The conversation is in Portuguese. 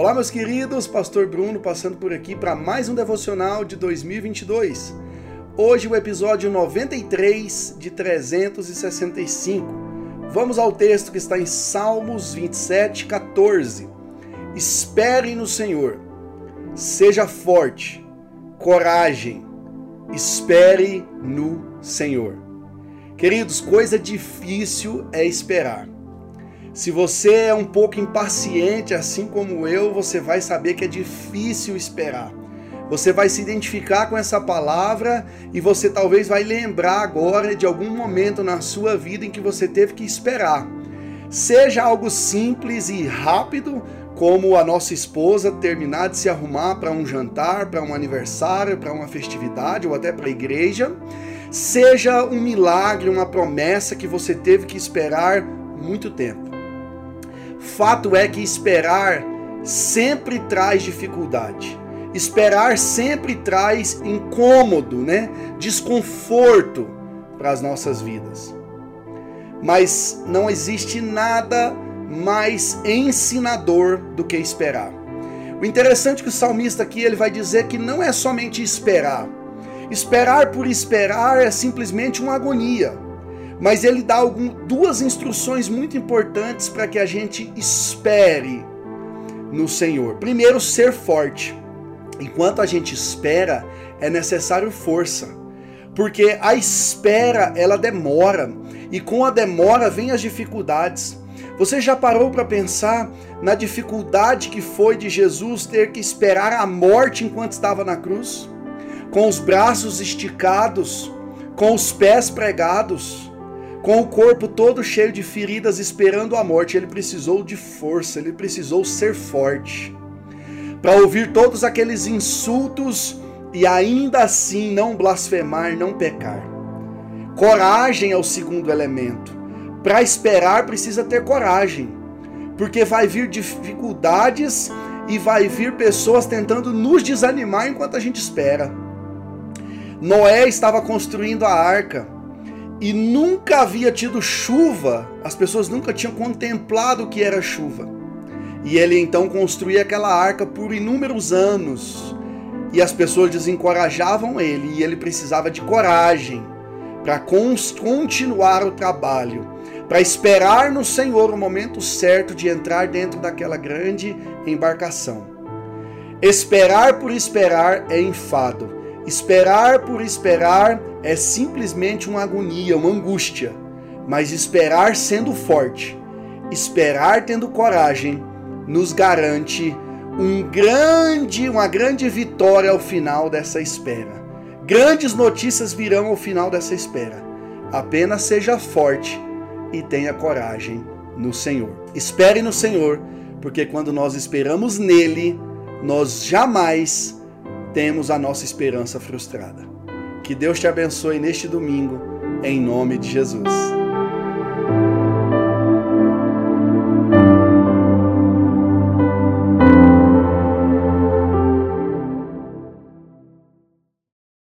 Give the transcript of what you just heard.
Olá, meus queridos, Pastor Bruno passando por aqui para mais um devocional de 2022. Hoje, o episódio 93 de 365. Vamos ao texto que está em Salmos 27, 14. Espere no Senhor, seja forte, coragem, espere no Senhor. Queridos, coisa difícil é esperar. Se você é um pouco impaciente, assim como eu, você vai saber que é difícil esperar. Você vai se identificar com essa palavra e você talvez vai lembrar agora de algum momento na sua vida em que você teve que esperar. Seja algo simples e rápido, como a nossa esposa terminar de se arrumar para um jantar, para um aniversário, para uma festividade ou até para a igreja, seja um milagre, uma promessa que você teve que esperar muito tempo. Fato é que esperar sempre traz dificuldade. Esperar sempre traz incômodo, né? Desconforto para as nossas vidas. Mas não existe nada mais ensinador do que esperar. O interessante é que o salmista aqui ele vai dizer que não é somente esperar. Esperar por esperar é simplesmente uma agonia mas ele dá algum, duas instruções muito importantes para que a gente espere no Senhor. Primeiro, ser forte. Enquanto a gente espera, é necessário força, porque a espera ela demora e com a demora vem as dificuldades. Você já parou para pensar na dificuldade que foi de Jesus ter que esperar a morte enquanto estava na cruz? Com os braços esticados, com os pés pregados, com o corpo todo cheio de feridas, esperando a morte, ele precisou de força, ele precisou ser forte. Para ouvir todos aqueles insultos e ainda assim não blasfemar, não pecar. Coragem é o segundo elemento. Para esperar precisa ter coragem, porque vai vir dificuldades e vai vir pessoas tentando nos desanimar enquanto a gente espera. Noé estava construindo a arca e nunca havia tido chuva, as pessoas nunca tinham contemplado o que era chuva. E ele então construía aquela arca por inúmeros anos. E as pessoas desencorajavam ele, e ele precisava de coragem para continuar o trabalho, para esperar no Senhor o momento certo de entrar dentro daquela grande embarcação. Esperar por esperar é enfado. Esperar por esperar é simplesmente uma agonia, uma angústia, mas esperar sendo forte, esperar tendo coragem, nos garante um grande, uma grande vitória ao final dessa espera. Grandes notícias virão ao final dessa espera. Apenas seja forte e tenha coragem no Senhor. Espere no Senhor, porque quando nós esperamos nele, nós jamais temos a nossa esperança frustrada. Que Deus te abençoe neste domingo, em nome de Jesus.